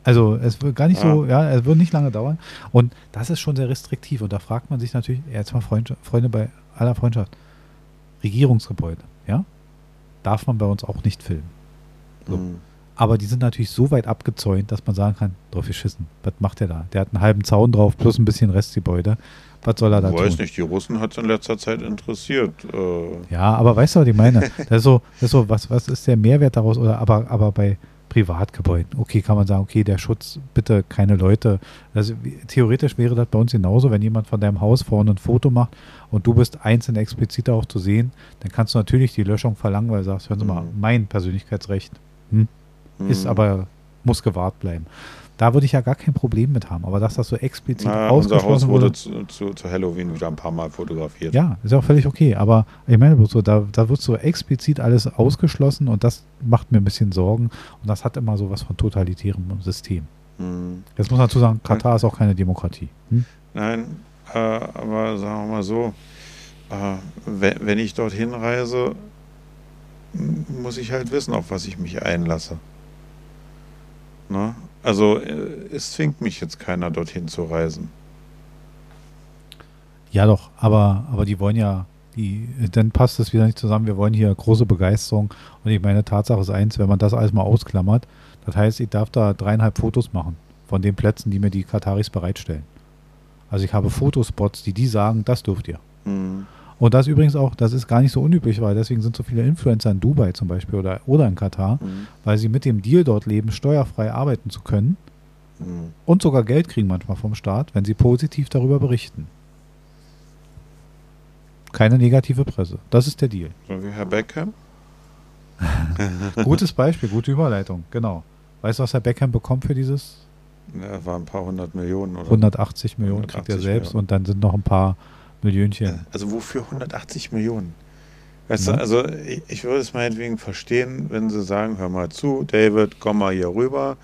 Also es wird gar nicht so, ja, es wird nicht lange dauern. Und das ist schon sehr restriktiv. Und da fragt man sich natürlich, jetzt mal Freund, Freunde bei aller Freundschaft, Regierungsgebäude, ja, darf man bei uns auch nicht filmen. So. Hm. Aber die sind natürlich so weit abgezäunt, dass man sagen kann, drauf geschissen, was macht der da? Der hat einen halben Zaun drauf, plus ein bisschen Restgebäude. Was soll er da Ich weiß tun? nicht, die Russen hat es in letzter Zeit interessiert. Äh, Ja, aber weißt du, was ich meine? Das ist so, das ist so was, was ist der Mehrwert daraus? Oder aber, aber bei Privatgebäuden, okay, kann man sagen, okay, der Schutz, bitte keine Leute. Also theoretisch wäre das bei uns genauso, wenn jemand von deinem Haus vorne ein Foto macht und du bist einzeln explizit auch zu sehen, dann kannst du natürlich die Löschung verlangen, weil du sagst, hören Sie mal, Mhm. mein Persönlichkeitsrecht hm, ist hm. aber, muss gewahrt bleiben. Da würde ich ja gar kein Problem mit haben, aber dass das so explizit Na, unser Haus ausgeschlossen wurde wurde, zu, zu, zu Halloween wieder ein paar Mal fotografiert. ja, ist ja auch völlig okay. Aber ich meine, so, da, da wird so explizit alles ausgeschlossen und das macht mir ein bisschen Sorgen. Und das hat immer so was von totalitärem System. Hm. Jetzt muss man dazu sagen, Katar ist auch keine Demokratie. Hm? Nein, äh, aber sagen wir mal so, äh, wenn, wenn ich dorthin reise, muss ich halt wissen, auf was ich mich einlasse. Ne? Also äh, es zwingt mich jetzt keiner dorthin zu reisen. Ja, doch, aber, aber die wollen ja, die, dann passt es wieder nicht zusammen. Wir wollen hier große Begeisterung. Und ich meine, Tatsache ist eins, wenn man das alles mal ausklammert, das heißt, ich darf da dreieinhalb Fotos machen von den Plätzen, die mir die Kataris bereitstellen. Also ich habe Fotospots, die die sagen, das dürft ihr. Hm. Und das übrigens auch, das ist gar nicht so unüblich, weil deswegen sind so viele Influencer in Dubai zum Beispiel oder, oder in Katar, Hm. weil sie mit dem Deal dort leben, steuerfrei arbeiten zu können Hm. und sogar Geld kriegen manchmal vom Staat, wenn sie positiv darüber berichten. Keine negative Presse. Das ist der Deal. So wie Herr Beckham. [laughs] Gutes Beispiel, gute Überleitung, genau. Weißt du, was Herr Beckham bekommt für dieses? Ja, war ein paar hundert Millionen oder 180 Millionen kriegt er 180 selbst Millionen. und dann sind noch ein paar Millionchen. Ja, Also wofür 180 Millionen? Weißt Ne? du, also ich, ich würde es meinetwegen verstehen, wenn sie sagen, hör mal zu, David, komm mal hier rüber,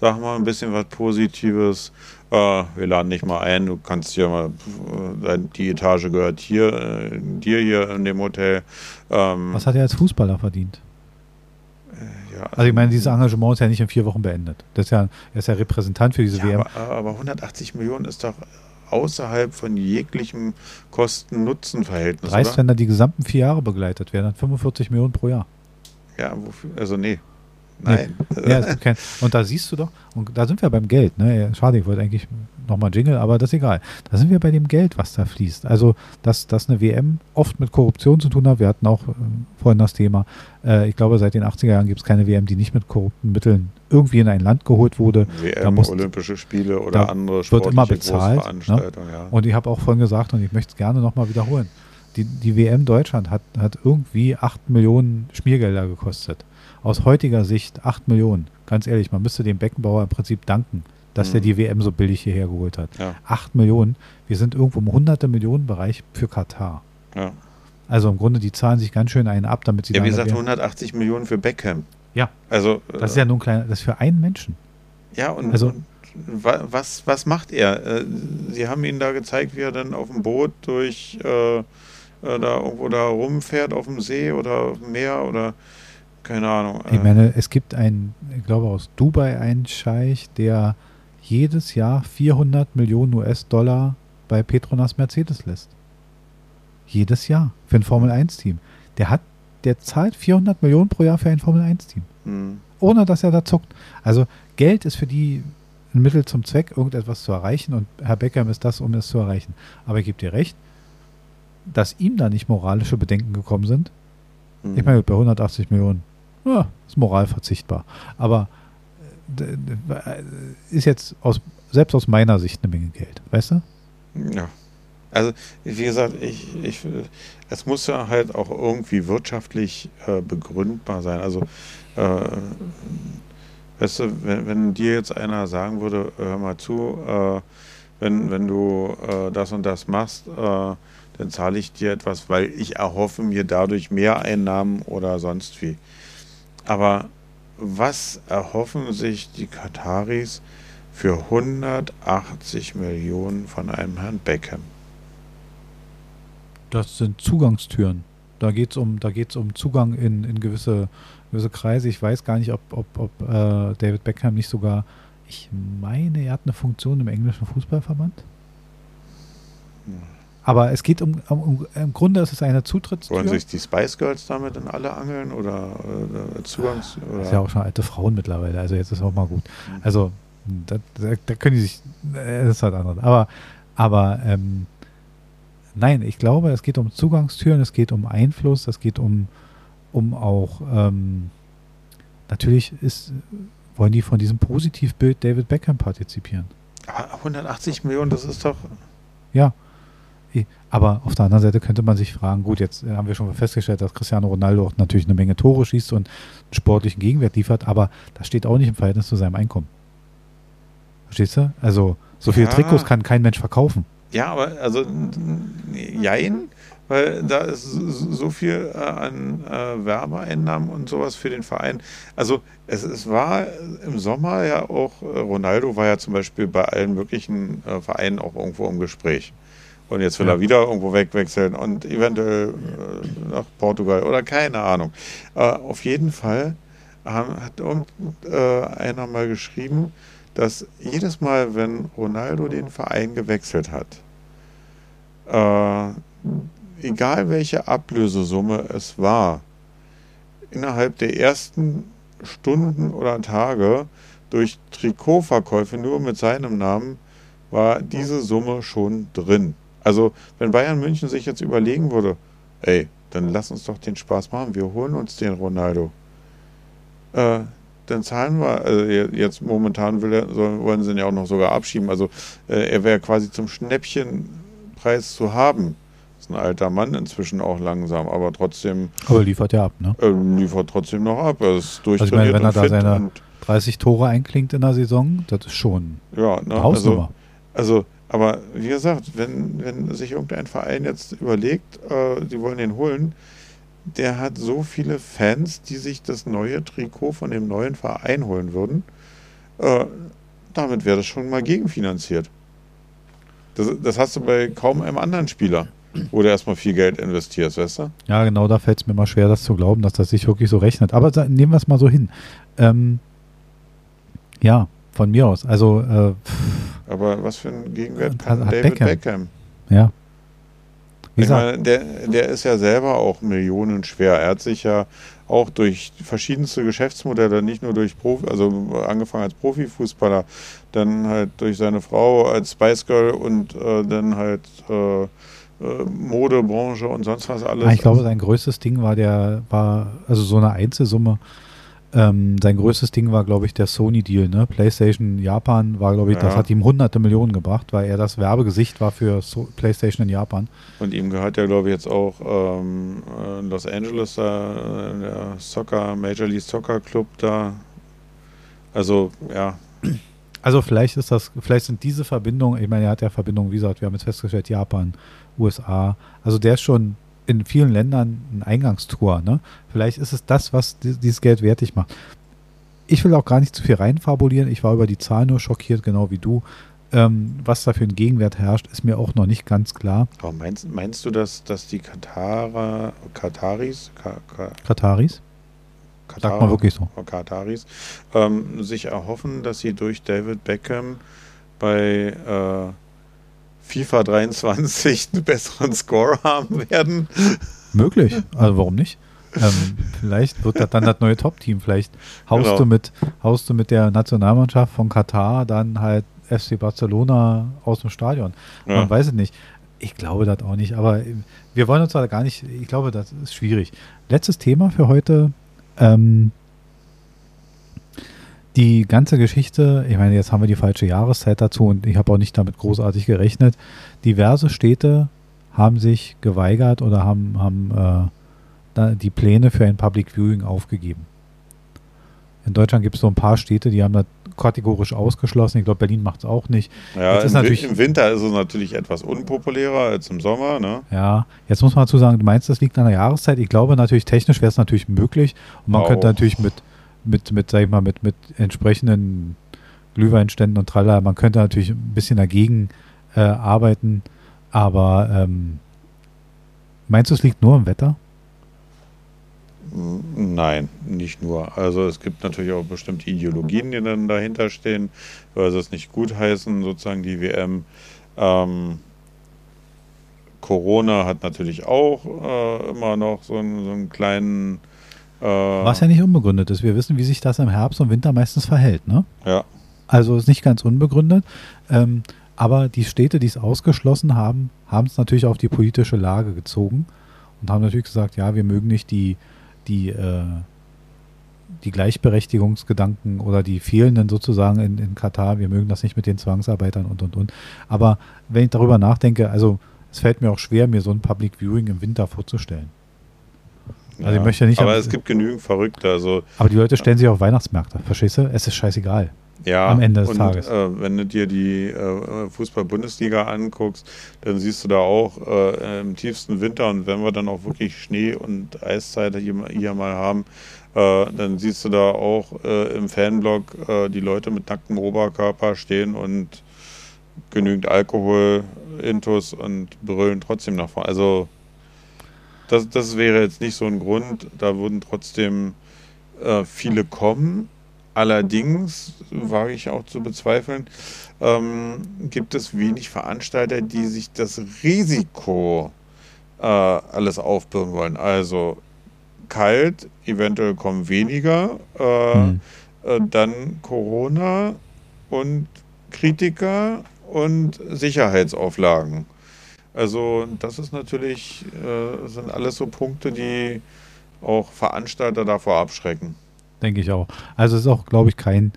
sag mal ein bisschen was Positives, äh, wir laden dich mal ein, du kannst hier mal, äh, die Etage gehört hier, äh, dir hier in dem Hotel. Ähm, Was hat er als Fußballer verdient? ja, Also ich meine, dieses Engagement ist ja nicht in vier Wochen beendet. Das ist ja, er ist ja Repräsentant für diese ja, WM. aber, aber 180 Millionen ist doch außerhalb von jeglichem Kosten-Nutzen-Verhältnis, Dreist, oder? wenn er die gesamten vier Jahre begleitet wäre, dann 45 Millionen pro Jahr. Ja, wofür? Also nee. Nein. Ja, es gibt kein, und da siehst du doch, und da sind wir beim Geld. Ne? Ja, Schade, ich wollte eigentlich nochmal Jingle, aber das ist egal. Da sind wir bei dem Geld, was da fließt. Also, dass, dass eine WM oft mit Korruption zu tun hat. Wir hatten auch äh, vorhin das Thema. Äh, ich glaube, seit den 80er Jahren gibt es keine WM, die nicht mit korrupten Mitteln irgendwie in ein Land geholt wurde. Da WM, muss- Olympische Spiele da oder andere wird immer bezahlt, Großveranstaltungen. Ja. Und ich habe auch vorhin gesagt, und ich möchte es gerne nochmal wiederholen, die, die WM Deutschland hat, hat irgendwie 8 Millionen Schmiergelder gekostet. aus heutiger Sicht 8 Millionen. Ganz ehrlich, man müsste dem Beckenbauer im Prinzip danken, dass Mhm. er die WM so billig hierher geholt hat. Ja. 8 Millionen. Wir sind irgendwo im hunderte Millionen Bereich für Katar. Ja, Also im Grunde, die zahlen sich ganz schön einen ab, damit sie ja wie gesagt, 180 Millionen für Beckham. Ja. Also, Das ist ja nur ein kleiner, das ist für einen Menschen. Ja, und, Also- und wa- was, was macht er? Äh, Sie haben ihn da gezeigt, wie er dann auf dem Boot durch äh, äh, da irgendwo da rumfährt auf dem See oder auf dem Meer oder keine Ahnung. Ich Äh, meine, es gibt einen, ich glaube aus Dubai einen Scheich, der jedes Jahr 400 Millionen US-Dollar bei Petronas Mercedes lässt. Jedes Jahr für ein Formel-1-Team. Der hat, der zahlt 400 Millionen pro Jahr für ein Formel-1-Team. hm, Ohne dass er da zuckt. Also Geld ist für die ein Mittel zum Zweck, irgendetwas zu erreichen und Herr Beckham ist das, um es zu erreichen. Aber ich gebe dir recht, dass ihm da nicht moralische Bedenken gekommen sind, hm. ich meine, bei 180 Millionen ja, ist Moral verzichtbar. Aber äh, d- ist jetzt aus, selbst aus meiner Sicht eine Menge Geld, weißt du? Ja. Also, wie gesagt, ich, ich, es muss ja halt auch irgendwie wirtschaftlich äh, begründbar sein. Also, äh, weißt du, wenn, wenn dir jetzt einer sagen würde, hör mal zu, äh, wenn, wenn du äh, das und das machst, äh, dann zahle ich dir etwas, weil ich erhoffe mir dadurch mehr Einnahmen oder sonst wie. Aber was erhoffen sich die Kataris für 180 Millionen von einem Herrn Beckham? Das sind Zugangstüren. Da geht es um, da geht's um Zugang in, in gewisse, gewisse Kreise. Ich weiß gar nicht, ob, ob, ob äh, David Beckham nicht sogar, ich meine, er hat eine Funktion im englischen Fußballverband. Aber es geht um, um, im Grunde ist es eine Zutrittstür. Wollen sich die Spice Girls damit in alle angeln oder äh, Zugangs... Oder? Das ist ja auch schon alte Frauen mittlerweile, also jetzt ist auch mal gut. Also, da, da, da können die sich, äh, das ist halt anders. Aber, aber ähm, nein, ich glaube, es geht um Zugangstüren, es geht um Einfluss, es geht um, um auch, ähm, natürlich ist, wollen die von diesem Positivbild David Beckham partizipieren. Aber 180 Millionen, das ist doch... Ja. Aber auf der anderen Seite könnte man sich fragen, gut, jetzt äh, haben wir schon festgestellt, dass Cristiano Ronaldo auch natürlich eine Menge Tore schießt und einen sportlichen Gegenwert liefert, aber das steht auch nicht im Verhältnis zu seinem Einkommen. Verstehst du? Also, so viele Ja. Trikots kann kein Mensch verkaufen. Ja, aber also jein, weil da ist so viel äh, an äh, Werbeeinnahmen und sowas für den Verein. Also es, es war im Sommer ja auch, äh, Ronaldo war ja zum Beispiel bei allen möglichen äh, Vereinen auch irgendwo im Gespräch. Und jetzt will Ja. er wieder irgendwo wegwechseln und eventuell äh, nach Portugal oder keine Ahnung. Äh, auf jeden Fall haben, hat irgend, äh, einer mal geschrieben, dass jedes Mal, wenn Ronaldo den Verein gewechselt hat, äh, egal welche Ablösesumme es war, innerhalb der ersten Stunden oder Tage durch Trikotverkäufe nur mit seinem Namen war diese Summe schon drin. Also wenn Bayern München sich jetzt überlegen würde, ey, dann lass uns doch den Spaß machen, wir holen uns den Ronaldo. Äh, dann zahlen wir, also je- jetzt momentan will er, wollen sie ihn ja auch noch sogar abschieben. Also äh, er wäre quasi zum Schnäppchenpreis zu haben. Ist ein alter Mann inzwischen auch langsam, aber trotzdem Aber liefert ja ab, ne? äh, liefert trotzdem noch ab. Er ist Also ich meine, durchtrainiert wenn er da seine und 30 Tore einklingt in der Saison, das ist schon ja, ne, eine also, Hausnummer. also, aber wie gesagt, wenn, wenn sich irgendein Verein jetzt überlegt, äh, die wollen den holen, der hat so viele Fans, die sich das neue Trikot von dem neuen Verein holen würden. Äh, damit wäre das schon mal gegenfinanziert. Das, das hast du bei kaum einem anderen Spieler, wo du erstmal viel Geld investierst, weißt du? Ja, genau, da fällt es mir mal schwer, das zu glauben, dass das sich wirklich so rechnet. Aber sa- nehmen wir es mal so hin. Ähm, ja, von mir aus. Also, äh, Aber was für einen Gegenwert Hat- hat David Beckham. Beckham? ja. Ich meine, der, der ist ja selber auch millionenschwer. Er hat sich ja auch durch verschiedenste Geschäftsmodelle, nicht nur durch Profi, also angefangen als Profifußballer, dann halt durch seine Frau als Spice Girl und äh, dann halt äh, äh, Modebranche und sonst was alles. Ah, ich glaube, sein größtes Ding war der, war, also so eine Einzelsumme, Ähm, sein größtes Ding war, glaube ich, der Sony-Deal. Ne? PlayStation Japan war, glaube ich, ja. das hat ihm hunderte Millionen gebracht, weil er das Werbegesicht war für so PlayStation in Japan. Und ihm gehört ja, glaube ich, jetzt auch ähm, äh, Los Angeles, äh, der Soccer, Major League Soccer Club da. Also, ja. Also vielleicht ist das, vielleicht sind diese Verbindungen, ich meine, er hat ja Verbindungen, wie gesagt, wir haben jetzt festgestellt, Japan, USA. Also der ist schon in vielen Ländern ein Eingangstor. Ne? Vielleicht ist es das, was dieses Geld wertig macht. Ich will auch gar nicht zu viel reinfabulieren. Ich war über die Zahl nur schockiert, genau wie du. Ähm, was da für ein Gegenwert herrscht, ist mir auch noch nicht ganz klar. Aber meinst, meinst du, dass, dass die Katarer, Kataris, Ka, Ka, Kataris? Katar, Sag mal wirklich so. Kataris, ähm, sich erhoffen, dass sie durch David Beckham bei äh, FIFA 23 einen besseren Score haben werden. Möglich, also warum nicht? Ähm, vielleicht wird das dann das neue Top-Team. Vielleicht haust, genau. du mit, haust du mit der Nationalmannschaft von Katar dann halt FC Barcelona aus dem Stadion. Ja. Man weiß es nicht. Ich glaube das auch nicht, aber wir wollen uns da gar nicht, ich glaube, das ist schwierig. Letztes Thema für heute. Ähm, die ganze Geschichte, ich meine, jetzt haben wir die falsche Jahreszeit dazu und ich habe auch nicht damit großartig gerechnet. Diverse Städte haben sich geweigert oder haben, haben äh, die Pläne für ein Public Viewing aufgegeben. In Deutschland gibt es so ein paar Städte, die haben das kategorisch ausgeschlossen. Ich glaube, Berlin macht es auch nicht. Ja, im, im, Winter ist es natürlich etwas unpopulärer als im Sommer. Ne? Ja, jetzt muss man dazu sagen, du meinst, das liegt an der Jahreszeit. Ich glaube natürlich, technisch wäre es natürlich möglich. Und man auch. könnte natürlich mit mit, mit, sag ich mal, mit, mit entsprechenden Glühweinständen und tralala. Man könnte natürlich ein bisschen dagegen äh, arbeiten, aber ähm, meinst du, es liegt nur im Wetter? Nein, nicht nur. Also es gibt natürlich auch bestimmte Ideologien, die dann dahinter stehen, weil sie es nicht gutheißen, sozusagen die WM. Ähm, Corona hat natürlich auch äh, immer noch so einen, so einen kleinen Was ja nicht unbegründet ist. Wir wissen, wie sich das im Herbst und Winter meistens verhält. Ne? Ja. Also ist nicht ganz unbegründet. Ähm, aber die Städte, die es ausgeschlossen haben, haben es natürlich auf die politische Lage gezogen und haben natürlich gesagt, ja, wir mögen nicht die, die, äh, die Gleichberechtigungsgedanken oder die fehlenden sozusagen in, in Katar, wir mögen das nicht mit den Zwangsarbeitern und und und. Aber wenn ich darüber nachdenke, also es fällt mir auch schwer, mir so ein Public Viewing im Winter vorzustellen. Also ja, ich möchte nicht. Aber es gibt genügend Verrückte. Also, aber die Leute stellen sich auf Weihnachtsmärkte, verstehst du? Es ist scheißegal. Ja, am Ende des und, Tages. Äh, wenn du dir die äh, Fußball-Bundesliga anguckst, dann siehst du da auch äh, im tiefsten Winter und wenn wir dann auch wirklich Schnee und Eiszeit hier, hier mal haben, äh, dann siehst du da auch äh, im Fanblock äh, die Leute mit nacktem Oberkörper stehen und genügend Alkohol, Intus und brüllen trotzdem nach vorne. Also das, das wäre jetzt nicht so ein Grund. Da würden trotzdem äh, viele kommen. Allerdings, wage ich auch zu bezweifeln, ähm, gibt es wenig Veranstalter, die sich das Risiko äh, alles aufbürden wollen. Also kalt, eventuell kommen weniger, äh, hm. äh, dann Corona und Kritiker und Sicherheitsauflagen. Also das ist natürlich, äh, sind alles so Punkte, die auch Veranstalter davor abschrecken. Denke ich auch. Also es ist auch, glaube ich, kein,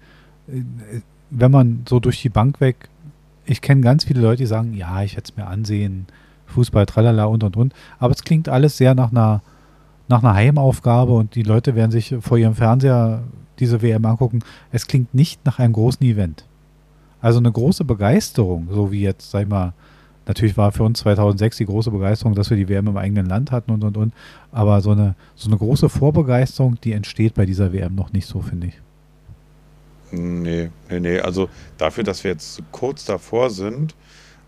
äh, wenn man so durch die Bank weg, ich kenne ganz viele Leute, die sagen, ja, ich werde es mir ansehen, Fußball, tralala und und und. Aber es klingt alles sehr nach einer, nach einer Heimaufgabe und die Leute werden sich vor ihrem Fernseher diese WM angucken. Es klingt nicht nach einem großen Event. Also eine große Begeisterung, so wie jetzt, sag ich mal, Natürlich war für uns 2006 die große Begeisterung, dass wir die WM im eigenen Land hatten und und und. Aber so eine, so eine große Vorbegeisterung, die entsteht bei dieser WM noch nicht so, finde ich. Nee, nee, nee. Also dafür, dass wir jetzt kurz davor sind,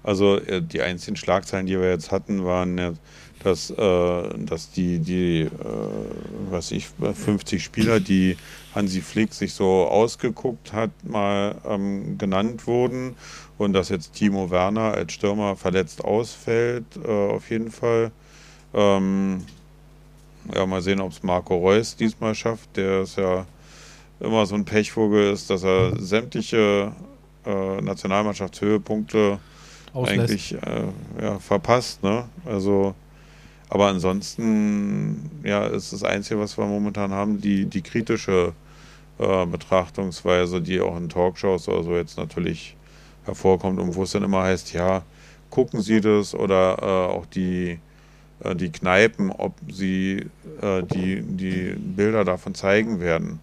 also äh, die einzigen Schlagzeilen, die wir jetzt hatten, waren dass, äh, dass die, die äh, was ich, 50 Spieler, die Hansi Flick sich so ausgeguckt hat, mal ähm, genannt wurden und dass jetzt Timo Werner als Stürmer verletzt ausfällt, äh, auf jeden Fall. Ähm, ja, mal sehen, ob es Marco Reus diesmal schafft. Der ist ja immer so ein Pechvogel ist, dass er sämtliche äh, Nationalmannschaftshöhepunkte Auslässt. eigentlich äh, ja, verpasst. Ne? Also, aber ansonsten, ja, ist das Einzige, was wir momentan haben, die, die kritische äh, Betrachtungsweise, die auch in Talkshows oder so jetzt natürlich hervorkommt und wo es dann immer heißt, ja, gucken Sie das oder äh, auch die, äh, die Kneipen, ob sie äh, die, die Bilder davon zeigen werden.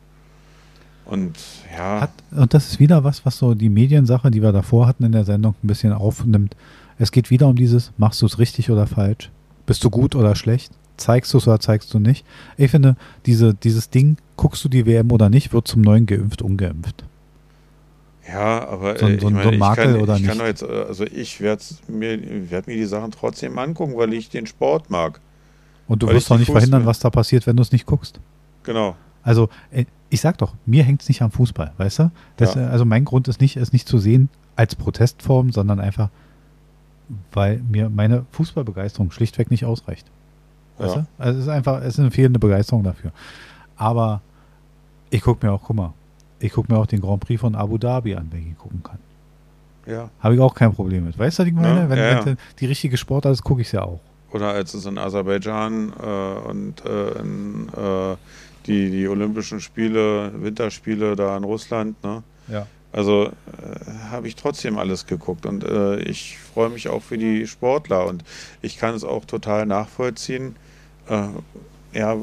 Und ja. Hat, und das ist wieder was, was so die Mediensache, die wir davor hatten in der Sendung, ein bisschen aufnimmt. Es geht wieder um dieses, machst du es richtig oder falsch? Bist du gut oder schlecht? Zeigst du es oder zeigst du nicht? Ich finde, diese, dieses Ding, guckst du die WM oder nicht, wird zum neuen geimpft, ungeimpft. Ja, aber so, äh, so, ich, meine, so Makel ich kann, oder ich nicht. kann jetzt, äh, also ich werde mir, werd mir die Sachen trotzdem angucken, weil ich den Sport mag. Und du wirst doch nicht verhindern, was da passiert, wenn du es nicht guckst. Genau. Also, äh, ich sag doch, mir hängt es nicht am Fußball, weißt du? Das, Ja. Also mein Grund ist nicht, es nicht zu sehen als Protestform, sondern einfach, weil mir meine Fußballbegeisterung schlichtweg nicht ausreicht. Weißt Ja. du? Also es ist einfach, es ist eine fehlende Begeisterung dafür. Aber ich gucke mir auch, guck mal, ich gucke mir auch den Grand Prix von Abu Dhabi an, wenn ich ihn gucken kann. Ja. Habe ich auch kein Problem mit. Weißt du, was ich meine? Ja, wenn, ja, wenn die richtige Sportart ist, gucke ich es ja auch. Oder als es in Aserbaidschan äh, und äh, in, äh, die, die Olympischen Spiele, Winterspiele da in Russland, ne? Ja. Also äh, habe ich trotzdem alles geguckt und äh, ich freue mich auch für die Sportler und ich kann es auch total nachvollziehen. Äh, ja,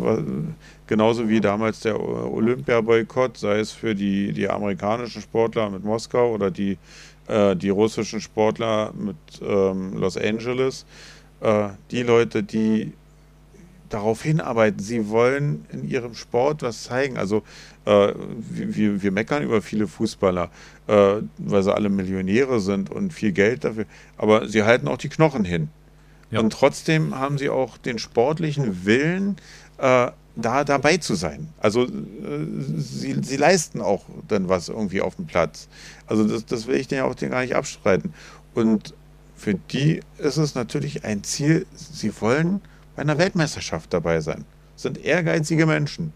genauso wie damals der Olympia-Boykott, sei es für die, die amerikanischen Sportler mit Moskau oder die, äh, die russischen Sportler mit ähm, Los Angeles. Äh, die Leute, die darauf hinarbeiten, sie wollen in ihrem Sport was zeigen. Also äh, wir, wir meckern über viele Fußballer, äh, weil sie alle Millionäre sind und viel Geld dafür, aber sie halten auch die Knochen hin. Ja. Und trotzdem haben sie auch den sportlichen Willen, äh, da dabei zu sein. Also äh, sie, sie leisten auch dann was irgendwie auf dem Platz. Also das, das will ich denen auch gar nicht abstreiten. Und für die ist es natürlich ein Ziel, sie wollen bei einer Weltmeisterschaft dabei sein. Das sind ehrgeizige Menschen.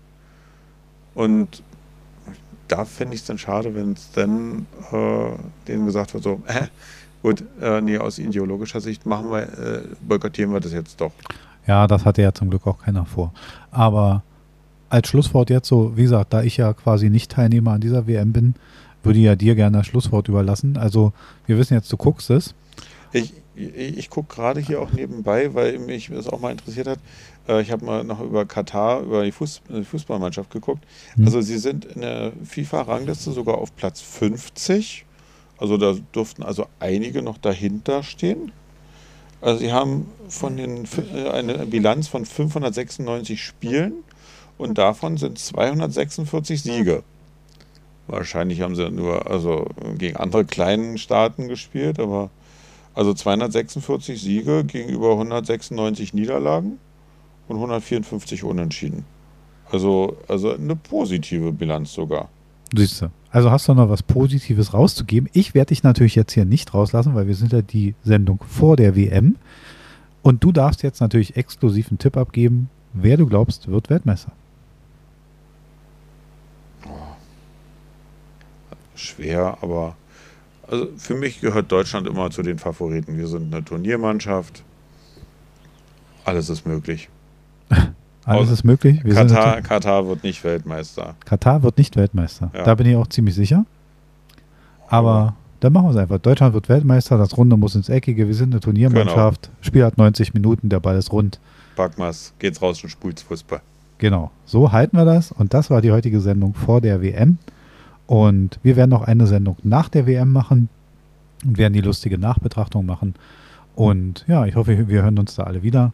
Und da finde ich es dann schade, wenn es dann äh, denen gesagt wird, so, [laughs] äh, gut, äh, nee, aus ideologischer Sicht machen wir, äh, boykottieren wir das jetzt doch. Ja, das hatte ja zum Glück auch keiner vor. Aber als Schlusswort jetzt so, wie gesagt, da ich ja quasi nicht Teilnehmer an dieser WM bin, würde ich ja dir gerne das Schlusswort überlassen. Also wir wissen jetzt, du guckst es. Ich, ich, gucke gerade hier auch nebenbei, weil mich das auch mal interessiert hat. Äh, ich habe mal noch über Katar, über die, Fuß, die Fußballmannschaft geguckt. Hm. Also sie sind in der FIFA-Rangliste sogar auf Platz 50. Also da durften also einige noch dahinter stehen. Also sie haben von den äh, eine Bilanz von 596 Spielen und davon sind 246 Siege. Wahrscheinlich haben sie nur also gegen andere kleinen Staaten gespielt, aber also 246 Siege gegenüber 196 Niederlagen und 154 Unentschieden. Also, also eine positive Bilanz sogar. Siehst du. Also hast du noch was Positives rauszugeben. Ich werde dich natürlich jetzt hier nicht rauslassen, weil wir sind ja die Sendung vor der WM. Und du darfst jetzt natürlich exklusiv einen Tipp abgeben, wer du glaubst, wird Weltmeister. Schwer, aber also für mich gehört Deutschland immer zu den Favoriten. Wir sind eine Turniermannschaft. Alles ist möglich. [laughs] Alles ist möglich. Wir Katar, Katar wird nicht Weltmeister. Katar wird nicht Weltmeister. Ja. Da bin ich auch ziemlich sicher. Aber dann machen wir es einfach. Deutschland wird Weltmeister, das Runde muss ins Eckige. Wir sind eine Turniermannschaft. Spiel hat 90 Minuten, der Ball ist rund. Packmas, geht's raus und spult's Fußball. Genau, so halten wir das. Und das war die heutige Sendung vor der WM. Und wir werden noch eine Sendung nach der WM machen und werden die lustige Nachbetrachtung machen. Und ja, ich hoffe, wir hören uns da alle wieder.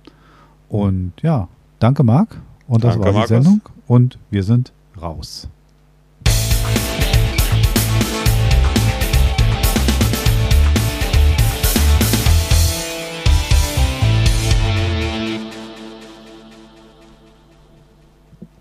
Und ja, danke Marc. Und das Danke, war die Markus. Sendung. Und wir sind raus.